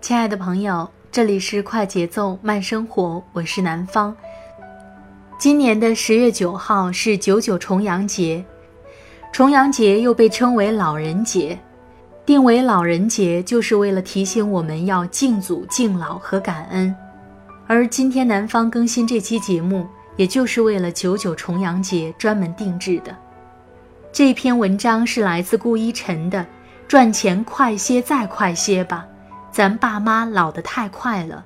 亲爱的朋友，这里是快节奏慢生活，我是南方。今年的十月九号是九九重阳节，重阳节又被称为老人节，定为老人节就是为了提醒我们要敬祖敬老和感恩。而今天南方更新这期节目，也就是为了九九重阳节专门定制的。这篇文章是来自顾一晨的《赚钱快些再快些吧》。咱爸妈老得太快了。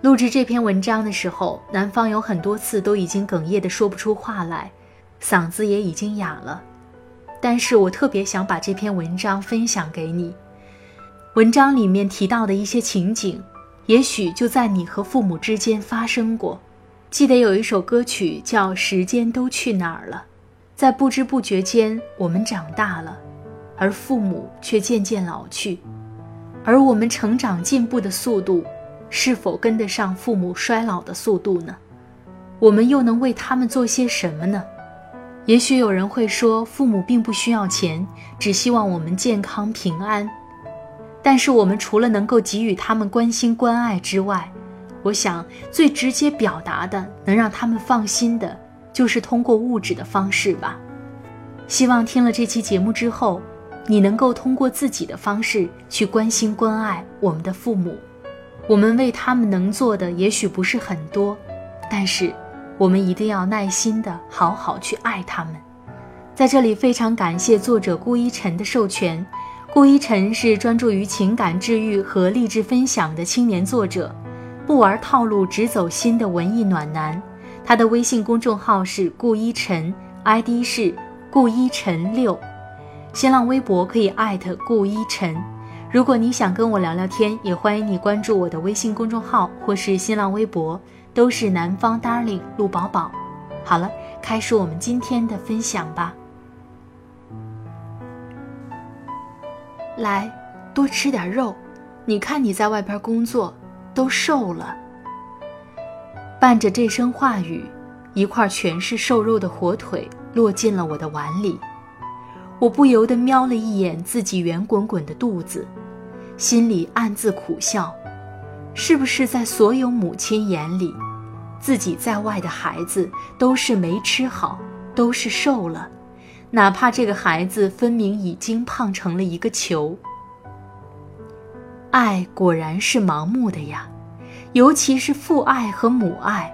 录制这篇文章的时候，南方有很多次都已经哽咽的说不出话来，嗓子也已经哑了。但是我特别想把这篇文章分享给你。文章里面提到的一些情景，也许就在你和父母之间发生过。记得有一首歌曲叫《时间都去哪儿了》，在不知不觉间，我们长大了，而父母却渐渐老去。而我们成长进步的速度，是否跟得上父母衰老的速度呢？我们又能为他们做些什么呢？也许有人会说，父母并不需要钱，只希望我们健康平安。但是我们除了能够给予他们关心关爱之外，我想最直接表达的，能让他们放心的，就是通过物质的方式吧。希望听了这期节目之后。你能够通过自己的方式去关心关爱我们的父母，我们为他们能做的也许不是很多，但是我们一定要耐心的好好去爱他们。在这里非常感谢作者顾一晨的授权，顾一晨是专注于情感治愈和励志分享的青年作者，不玩套路只走心的文艺暖男。他的微信公众号是顾一晨，ID 是顾一晨六。新浪微博可以艾特顾一晨，如果你想跟我聊聊天，也欢迎你关注我的微信公众号或是新浪微博，都是南方 darling 陆宝宝。好了，开始我们今天的分享吧。来，多吃点肉，你看你在外边工作都瘦了。伴着这声话语，一块全是瘦肉的火腿落进了我的碗里。我不由得瞄了一眼自己圆滚滚的肚子，心里暗自苦笑：是不是在所有母亲眼里，自己在外的孩子都是没吃好，都是瘦了？哪怕这个孩子分明已经胖成了一个球。爱果然是盲目的呀，尤其是父爱和母爱，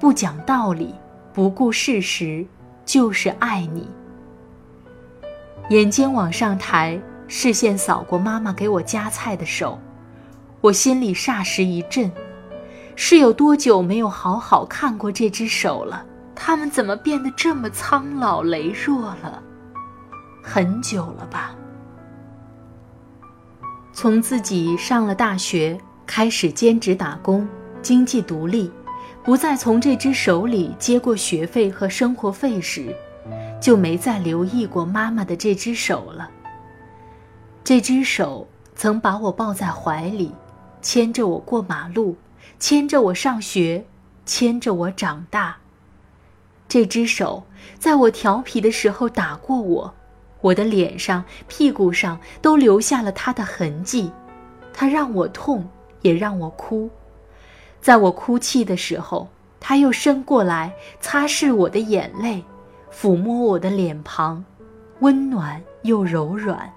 不讲道理，不顾事实，就是爱你。眼睛往上抬，视线扫过妈妈给我夹菜的手，我心里霎时一震，是有多久没有好好看过这只手了？它们怎么变得这么苍老羸弱了？很久了吧？从自己上了大学，开始兼职打工，经济独立，不再从这只手里接过学费和生活费时。就没再留意过妈妈的这只手了。这只手曾把我抱在怀里，牵着我过马路，牵着我上学，牵着我长大。这只手在我调皮的时候打过我，我的脸上、屁股上都留下了它的痕迹。它让我痛，也让我哭。在我哭泣的时候，他又伸过来擦拭我的眼泪，抚摸我的脸庞，温暖又柔软。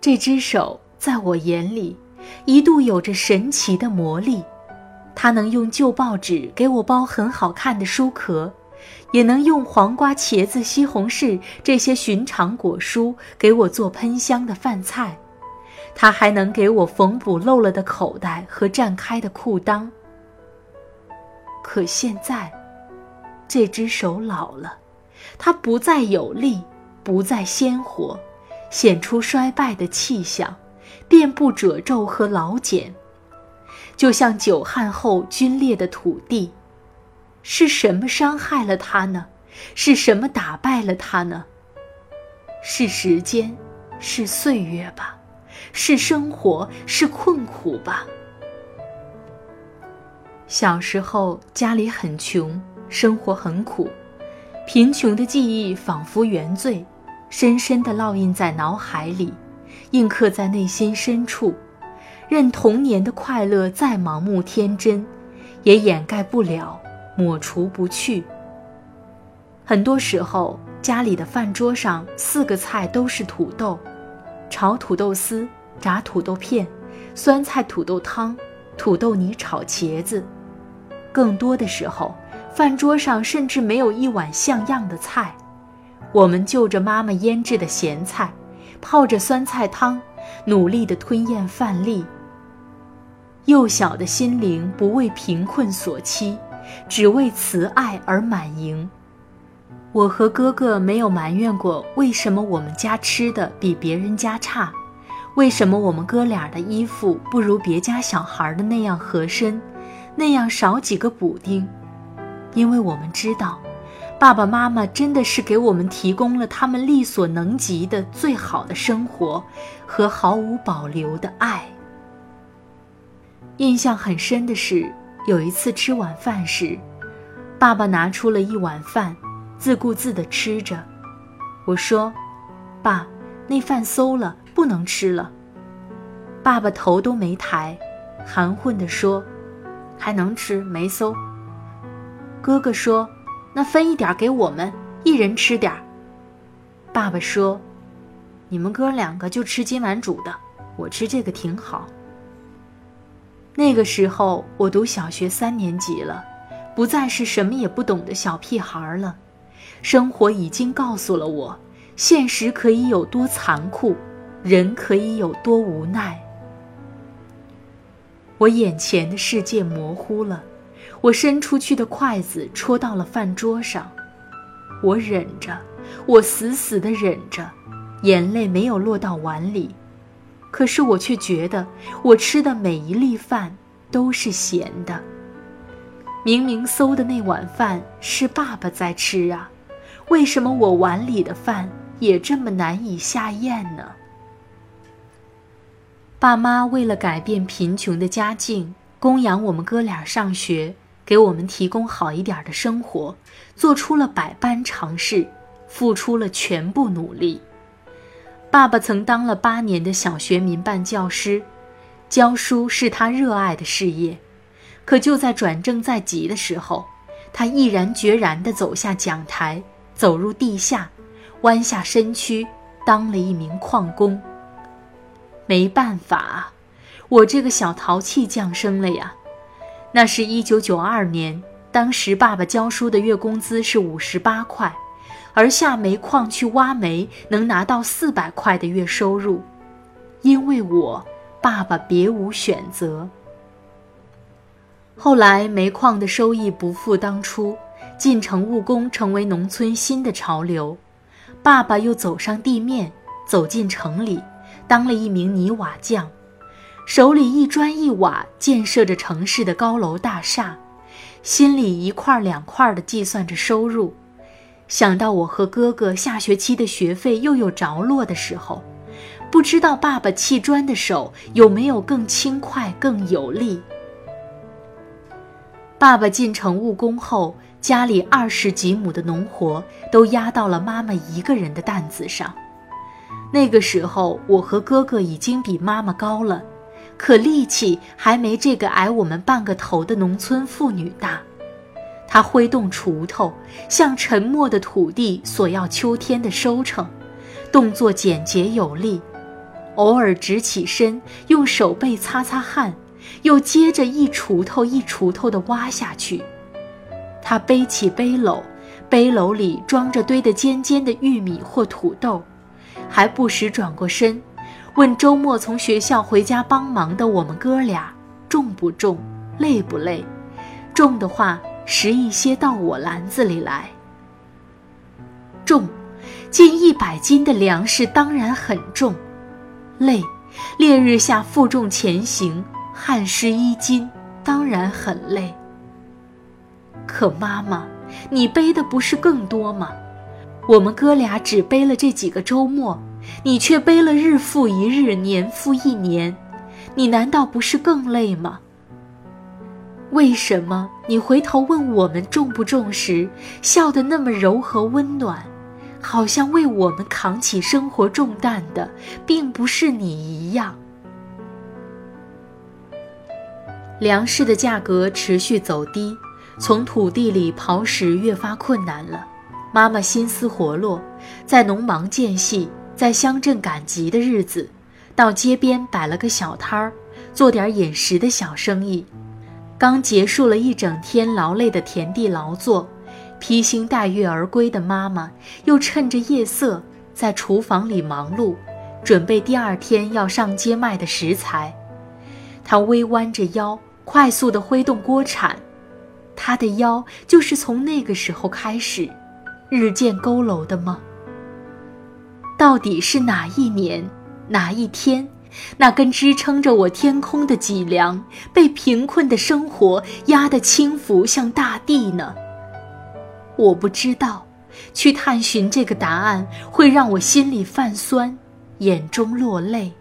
这只手在我眼里，一度有着神奇的魔力。它能用旧报纸给我包很好看的书壳，也能用黄瓜、茄子、西红柿这些寻常果蔬给我做喷香的饭菜。它还能给我缝补漏了的口袋和绽开的裤裆。可现在，这只手老了，它不再有力，不再鲜活，显出衰败的气象，遍布褶皱和老茧。就像久旱后龟裂的土地，是什么伤害了它呢？是什么打败了它呢？是时间，是岁月吧，是生活，是困苦吧。小时候家里很穷，生活很苦，贫穷的记忆仿佛原罪，深深地烙印在脑海里，印刻在内心深处。任童年的快乐再盲目天真，也掩盖不了，抹除不去。很多时候，家里的饭桌上四个菜都是土豆：炒土豆丝、炸土豆片、酸菜土豆汤、土豆泥炒茄子。更多的时候，饭桌上甚至没有一碗像样的菜。我们就着妈妈腌制的咸菜，泡着酸菜汤，努力地吞咽饭粒。幼小的心灵不为贫困所欺，只为慈爱而满盈。我和哥哥没有埋怨过为什么我们家吃的比别人家差，为什么我们哥俩的衣服不如别家小孩的那样合身，那样少几个补丁。因为我们知道，爸爸妈妈真的是给我们提供了他们力所能及的最好的生活和毫无保留的爱。印象很深的是，有一次吃晚饭时，爸爸拿出了一碗饭，自顾自地吃着。我说：“爸，那饭馊了，不能吃了。”爸爸头都没抬，含混地说：“还能吃，没馊。”哥哥说：“那分一点给我们，一人吃点儿。”爸爸说：“你们哥两个就吃今晚煮的，我吃这个挺好。”那个时候，我读小学三年级了，不再是什么也不懂的小屁孩了。生活已经告诉了我，现实可以有多残酷，人可以有多无奈。我眼前的世界模糊了，我伸出去的筷子戳到了饭桌上，我忍着，我死死地忍着，眼泪没有落到碗里。可是我却觉得，我吃的每一粒饭都是咸的。明明馊的那碗饭是爸爸在吃啊，为什么我碗里的饭也这么难以下咽呢？爸妈为了改变贫穷的家境，供养我们哥俩上学，给我们提供好一点的生活，做出了百般尝试，付出了全部努力。爸爸曾当了八年的小学民办教师，教书是他热爱的事业。可就在转正在即的时候，他毅然决然地走下讲台，走入地下，弯下身躯当了一名矿工。没办法，我这个小淘气降生了呀。那是一九九二年，当时爸爸教书的月工资是五十八块。而下煤矿去挖煤，能拿到四百块的月收入，因为我爸爸别无选择。后来煤矿的收益不复当初，进城务工成为农村新的潮流，爸爸又走上地面，走进城里，当了一名泥瓦匠，手里一砖一瓦建设着城市的高楼大厦，心里一块两块的计算着收入。想到我和哥哥下学期的学费又有着落的时候，不知道爸爸砌砖的手有没有更轻快、更有力。爸爸进城务工后，家里二十几亩的农活都压到了妈妈一个人的担子上。那个时候，我和哥哥已经比妈妈高了，可力气还没这个矮我们半个头的农村妇女大。她挥动锄头，向沉默的土地索要秋天的收成，动作简洁有力，偶尔直起身，用手背擦擦汗，又接着一锄头一锄头地挖下去。她背起背篓，背篓里装着堆得尖尖的玉米或土豆，还不时转过身，问周末从学校回家帮忙的我们哥俩重不重，累不累？重的话。拾一些到我篮子里来。重，近一百斤的粮食当然很重，累，烈日下负重前行，汗湿衣襟，当然很累。可妈妈，你背的不是更多吗？我们哥俩只背了这几个周末，你却背了日复一日，年复一年，你难道不是更累吗？为什么你回头问我们重不重时，笑得那么柔和温暖，好像为我们扛起生活重担的，并不是你一样？粮食的价格持续走低，从土地里刨食越发困难了。妈妈心思活络，在农忙间隙，在乡镇赶集的日子，到街边摆了个小摊儿，做点饮食的小生意。刚结束了一整天劳累的田地劳作，披星戴月而归的妈妈，又趁着夜色在厨房里忙碌，准备第二天要上街卖的食材。她微弯着腰，快速地挥动锅铲。她的腰就是从那个时候开始，日渐佝偻的吗？到底是哪一年，哪一天？那根支撑着我天空的脊梁，被贫困的生活压得轻浮像大地呢？我不知道，去探寻这个答案会让我心里泛酸，眼中落泪。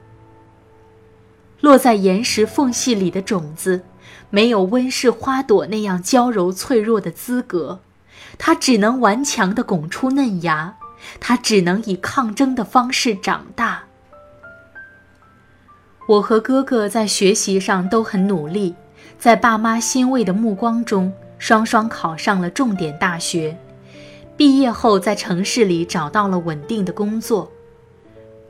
落在岩石缝隙里的种子，没有温室花朵那样娇柔脆弱的资格，它只能顽强地拱出嫩芽，他只能以抗争的方式长大。我和哥哥在学习上都很努力，在爸妈欣慰的目光中，双双考上了重点大学。毕业后，在城市里找到了稳定的工作。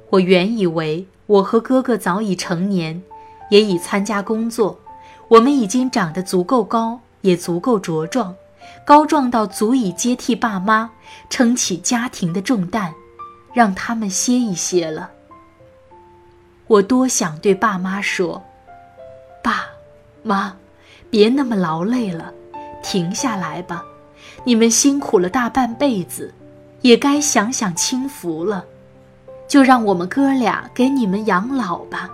我原以为我和哥哥早已成年，也已参加工作，我们已经长得足够高，也足够茁壮，高壮到足以接替爸妈，撑起家庭的重担，让他们歇一歇了。我多想对爸妈说：“爸，妈，别那么劳累了，停下来吧。你们辛苦了大半辈子，也该享享清福了。就让我们哥俩给你们养老吧。”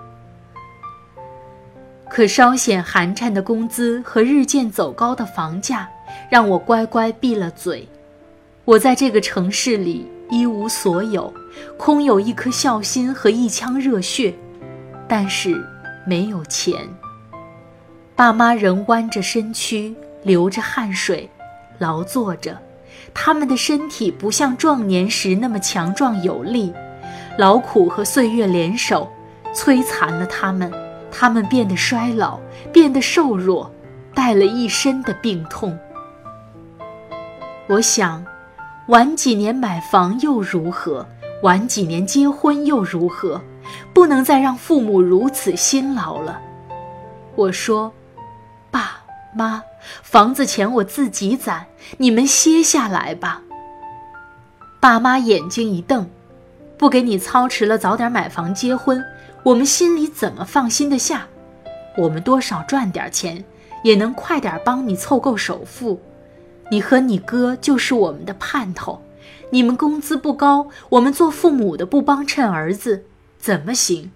可稍显寒碜的工资和日渐走高的房价，让我乖乖闭了嘴。我在这个城市里一无所有，空有一颗孝心和一腔热血。但是没有钱。爸妈仍弯着身躯，流着汗水，劳作着。他们的身体不像壮年时那么强壮有力，劳苦和岁月联手，摧残了他们。他们变得衰老，变得瘦弱，带了一身的病痛。我想，晚几年买房又如何？晚几年结婚又如何？不能再让父母如此辛劳了。我说：“爸妈，房子钱我自己攒，你们歇下来吧。”爸妈眼睛一瞪：“不给你操持了，早点买房结婚，我们心里怎么放心得下？我们多少赚点钱，也能快点帮你凑够首付。你和你哥就是我们的盼头。你们工资不高，我们做父母的不帮衬儿子。”怎么行？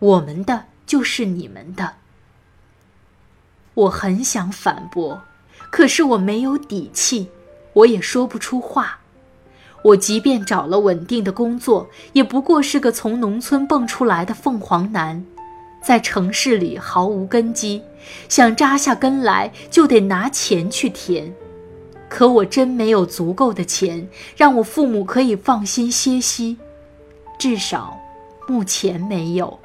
我们的就是你们的。我很想反驳，可是我没有底气，我也说不出话。我即便找了稳定的工作，也不过是个从农村蹦出来的凤凰男，在城市里毫无根基，想扎下根来就得拿钱去填。可我真没有足够的钱，让我父母可以放心歇息，至少。目前没有。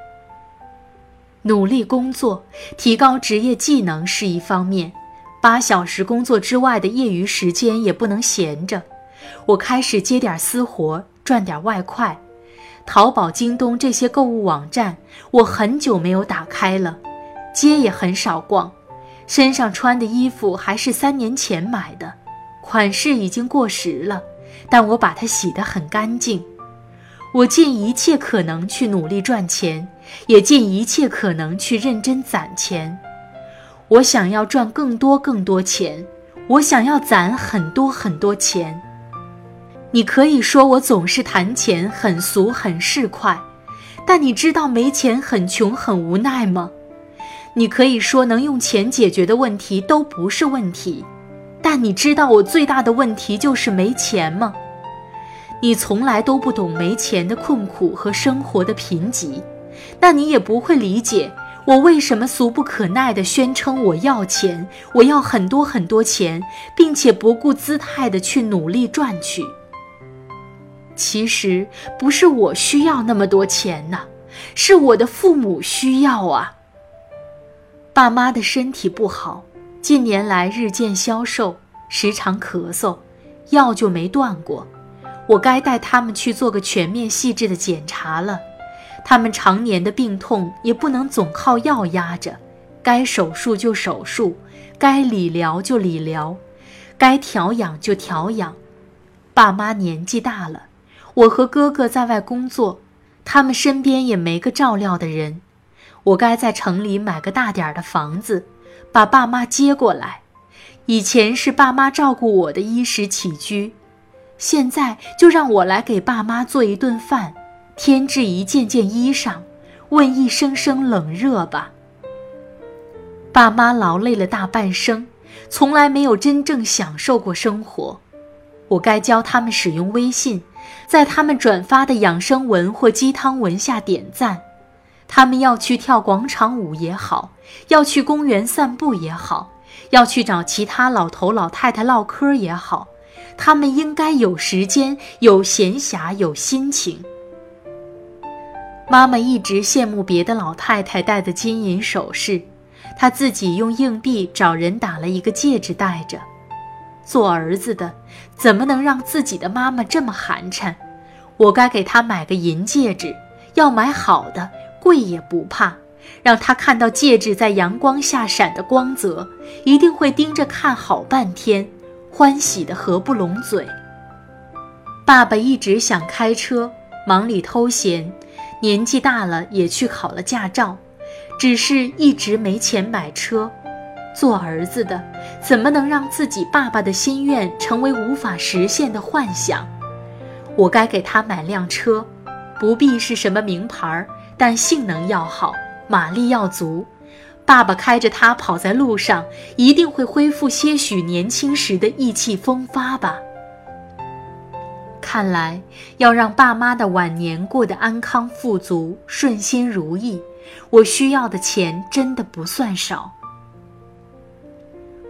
努力工作，提高职业技能是一方面，八小时工作之外的业余时间也不能闲着。我开始接点私活，赚点外快。淘宝、京东这些购物网站，我很久没有打开了，街也很少逛。身上穿的衣服还是三年前买的，款式已经过时了，但我把它洗得很干净。我尽一切可能去努力赚钱，也尽一切可能去认真攒钱。我想要赚更多更多钱，我想要攒很多很多钱。你可以说我总是谈钱很俗很市侩，但你知道没钱很穷很无奈吗？你可以说能用钱解决的问题都不是问题，但你知道我最大的问题就是没钱吗？你从来都不懂没钱的困苦和生活的贫瘠，那你也不会理解我为什么俗不可耐地宣称我要钱，我要很多很多钱，并且不顾姿态地去努力赚取。其实不是我需要那么多钱呐，是我的父母需要啊。爸妈的身体不好，近年来日渐消瘦，时常咳嗽，药就没断过。我该带他们去做个全面细致的检查了。他们常年的病痛也不能总靠药压着，该手术就手术，该理疗就理疗，该调养就调养。爸妈年纪大了。我和哥哥在外工作，他们身边也没个照料的人。我该在城里买个大点儿的房子，把爸妈接过来。以前是爸妈照顾我的衣食起居，现在就让我来给爸妈做一顿饭，添置一件件衣裳，问一声声冷热吧。爸妈劳累了大半生，从来没有真正享受过生活。我该教他们使用微信。在他们转发的养生文或鸡汤文下点赞，他们要去跳广场舞也好，要去公园散步也好，要去找其他老头老太太唠嗑也好，他们应该有时间、有闲暇、有心情。妈妈一直羡慕别的老太太戴的金银首饰，她自己用硬币找人打了一个戒指戴着。做儿子的，怎么能让自己的妈妈这么寒碜？我该给她买个银戒指，要买好的，贵也不怕。让她看到戒指在阳光下闪的光泽，一定会盯着看好半天，欢喜的合不拢嘴。爸爸一直想开车，忙里偷闲，年纪大了也去考了驾照，只是一直没钱买车。做儿子的，怎么能让自己爸爸的心愿成为无法实现的幻想？我该给他买辆车，不必是什么名牌，但性能要好，马力要足。爸爸开着它跑在路上，一定会恢复些许年轻时的意气风发吧。看来，要让爸妈的晚年过得安康富足、顺心如意，我需要的钱真的不算少。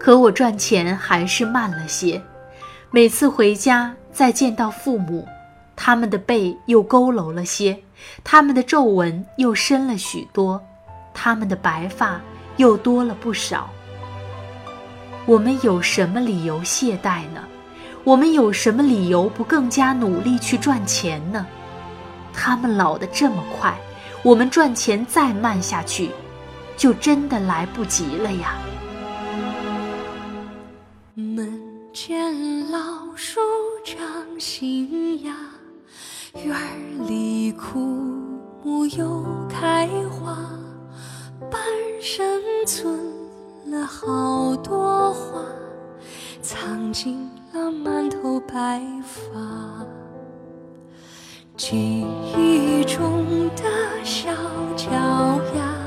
可我赚钱还是慢了些，每次回家再见到父母，他们的背又佝偻了些，他们的皱纹又深了许多，他们的白发又多了不少。我们有什么理由懈怠呢？我们有什么理由不更加努力去赚钱呢？他们老得这么快，我们赚钱再慢下去，就真的来不及了呀。门前老树长新芽，院里枯木又开花，半生存了好多话，藏进了满头白发。记忆中的小脚丫，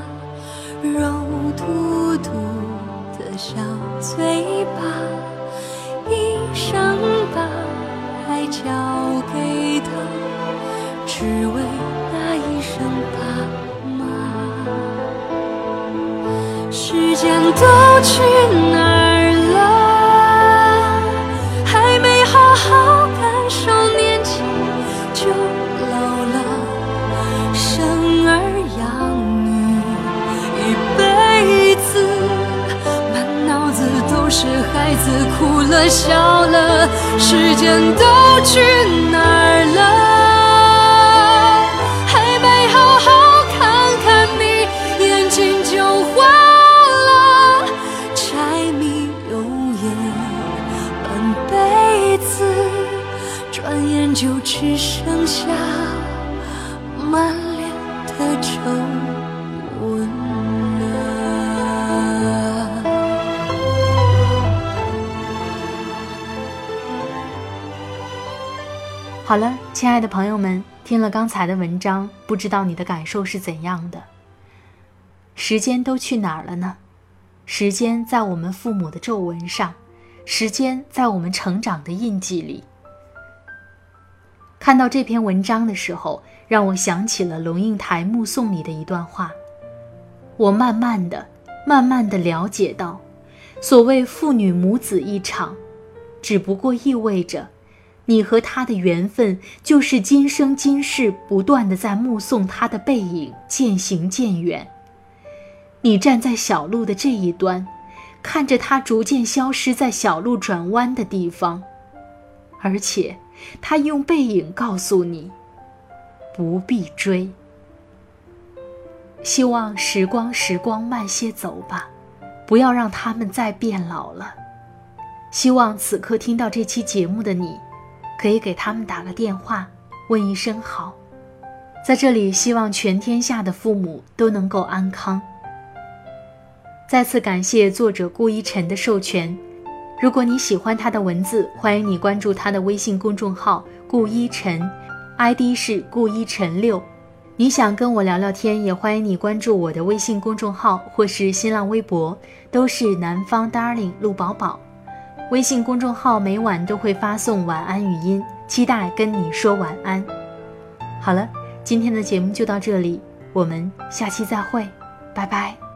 肉嘟嘟小嘴巴。一生把爱交给他，只为那一声爸妈。时间都去哪哭了笑了时间都去哪亲爱的朋友们，听了刚才的文章，不知道你的感受是怎样的？时间都去哪儿了呢？时间在我们父母的皱纹上，时间在我们成长的印记里。看到这篇文章的时候，让我想起了龙应台《目送》里的一段话。我慢慢的、慢慢的了解到，所谓父女母子一场，只不过意味着。你和他的缘分，就是今生今世不断的在目送他的背影渐行渐远。你站在小路的这一端，看着他逐渐消失在小路转弯的地方，而且他用背影告诉你，不必追。希望时光时光慢些走吧，不要让他们再变老了。希望此刻听到这期节目的你。可以给他们打个电话，问一声好。在这里，希望全天下的父母都能够安康。再次感谢作者顾一晨的授权。如果你喜欢他的文字，欢迎你关注他的微信公众号“顾一晨 ”，ID 是顾一晨六。你想跟我聊聊天，也欢迎你关注我的微信公众号或是新浪微博，都是南方 Darling 陆宝宝。微信公众号每晚都会发送晚安语音，期待跟你说晚安。好了，今天的节目就到这里，我们下期再会，拜拜。